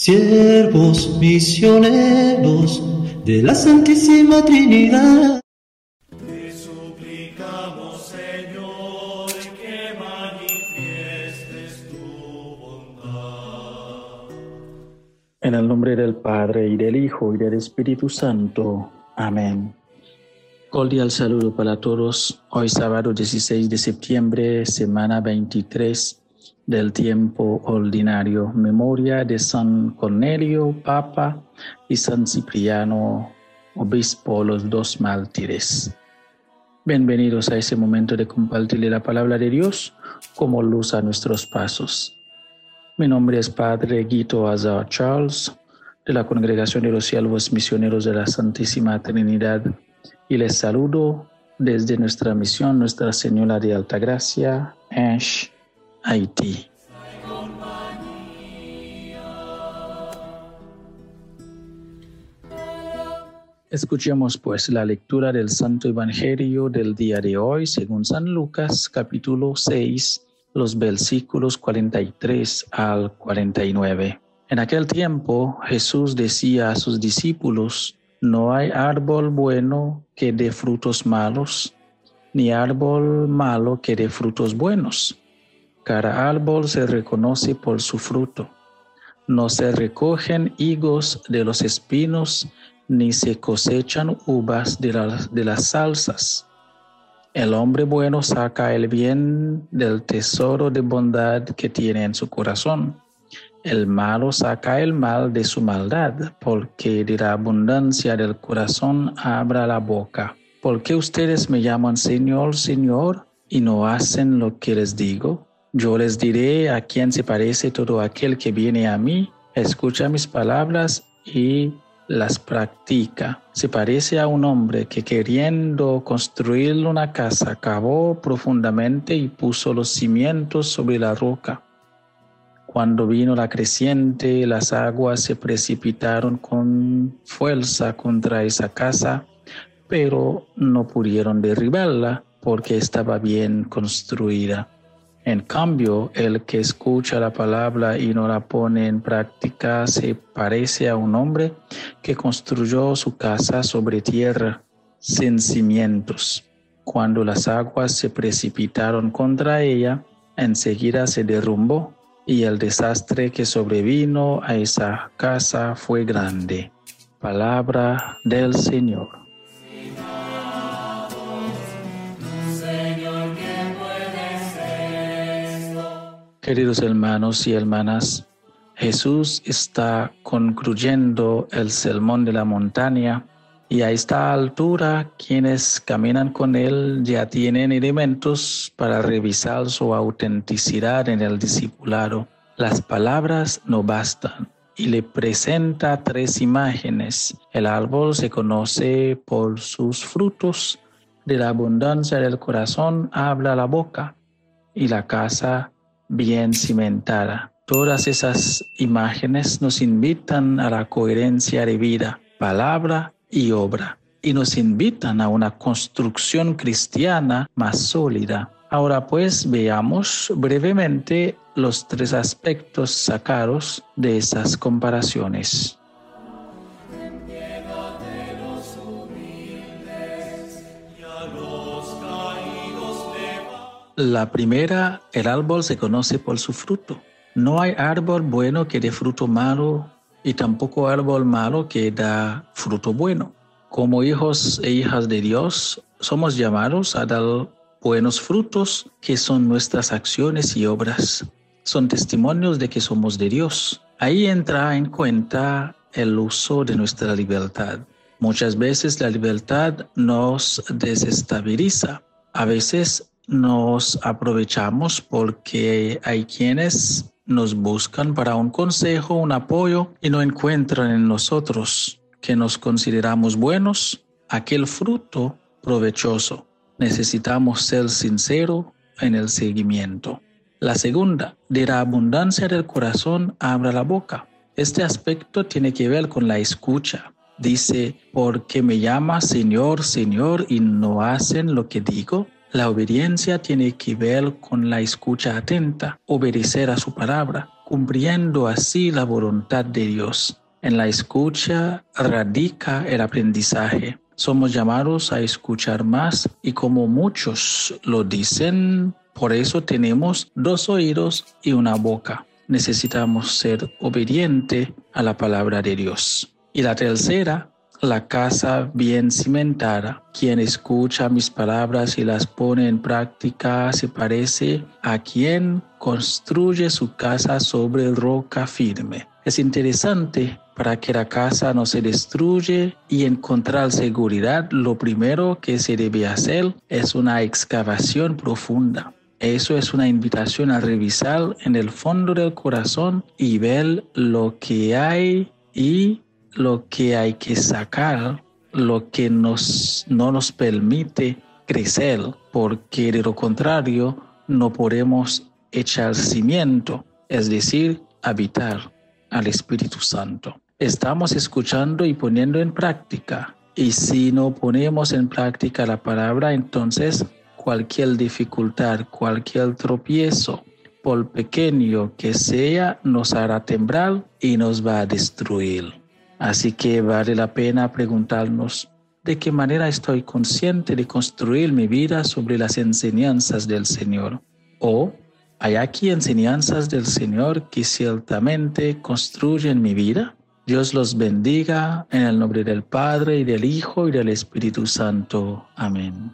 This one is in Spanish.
siervos misioneros de la Santísima Trinidad. Te suplicamos, Señor, que manifiestes tu bondad. En el nombre del Padre y del Hijo y del Espíritu Santo. Amén. Cordial saludo para todos. Hoy sábado 16 de septiembre, semana 23 del tiempo ordinario. Memoria de San Cornelio, Papa, y San Cipriano, Obispo, los dos mártires. Bienvenidos a ese momento de compartirle la palabra de Dios como luz a nuestros pasos. Mi nombre es Padre Guito Azar Charles, de la Congregación de los Siervos Misioneros de la Santísima Trinidad, y les saludo desde nuestra misión Nuestra Señora de Altagracia, Ash, Escuchemos pues la lectura del Santo Evangelio del día de hoy según San Lucas capítulo 6, los versículos 43 al 49. En aquel tiempo Jesús decía a sus discípulos, no hay árbol bueno que dé frutos malos, ni árbol malo que dé frutos buenos. Cada árbol se reconoce por su fruto. No se recogen higos de los espinos, ni se cosechan uvas de, de las salsas. El hombre bueno saca el bien del tesoro de bondad que tiene en su corazón. El malo saca el mal de su maldad, porque de la abundancia del corazón abra la boca. ¿Por qué ustedes me llaman Señor, Señor, y no hacen lo que les digo? Yo les diré a quién se parece todo aquel que viene a mí, escucha mis palabras y las practica. Se parece a un hombre que queriendo construir una casa cavó profundamente y puso los cimientos sobre la roca. Cuando vino la creciente, las aguas se precipitaron con fuerza contra esa casa, pero no pudieron derribarla porque estaba bien construida. En cambio, el que escucha la palabra y no la pone en práctica se parece a un hombre que construyó su casa sobre tierra sin cimientos. Cuando las aguas se precipitaron contra ella, enseguida se derrumbó y el desastre que sobrevino a esa casa fue grande. Palabra del Señor. Queridos hermanos y hermanas, Jesús está concluyendo el sermón de la montaña y a esta altura quienes caminan con él ya tienen elementos para revisar su autenticidad en el discipulado. Las palabras no bastan y le presenta tres imágenes. El árbol se conoce por sus frutos, de la abundancia del corazón habla la boca y la casa bien cimentada. Todas esas imágenes nos invitan a la coherencia de vida, palabra y obra, y nos invitan a una construcción cristiana más sólida. Ahora pues veamos brevemente los tres aspectos sacados de esas comparaciones. La primera, el árbol se conoce por su fruto. No hay árbol bueno que dé fruto malo y tampoco árbol malo que da fruto bueno. Como hijos e hijas de Dios, somos llamados a dar buenos frutos que son nuestras acciones y obras. Son testimonios de que somos de Dios. Ahí entra en cuenta el uso de nuestra libertad. Muchas veces la libertad nos desestabiliza. A veces nos aprovechamos porque hay quienes nos buscan para un consejo, un apoyo y no encuentran en nosotros que nos consideramos buenos aquel fruto provechoso. Necesitamos ser sinceros en el seguimiento. La segunda, de la abundancia del corazón abra la boca. Este aspecto tiene que ver con la escucha. Dice, porque me llama Señor, Señor y no hacen lo que digo. La obediencia tiene que ver con la escucha atenta, obedecer a su palabra. cumpliendo así la voluntad de Dios. En la escucha radica el aprendizaje. Somos llamados a escuchar más y como muchos lo dicen, por eso tenemos dos oídos y una boca. Necesitamos ser obediente a la palabra de Dios. Y la tercera, la casa bien cimentada. Quien escucha mis palabras y las pone en práctica se parece a quien construye su casa sobre roca firme. Es interesante para que la casa no se destruye y encontrar seguridad, lo primero que se debe hacer es una excavación profunda. Eso es una invitación a revisar en el fondo del corazón y ver lo que hay y lo que hay que sacar, lo que nos, no nos permite crecer, porque de lo contrario no podemos echar cimiento, es decir, habitar al Espíritu Santo. Estamos escuchando y poniendo en práctica. Y si no ponemos en práctica la palabra, entonces cualquier dificultad, cualquier tropiezo, por pequeño que sea, nos hará temblar y nos va a destruir. Así que vale la pena preguntarnos de qué manera estoy consciente de construir mi vida sobre las enseñanzas del Señor. O hay aquí enseñanzas del Señor que ciertamente construyen mi vida. Dios los bendiga en el nombre del Padre y del Hijo y del Espíritu Santo. Amén.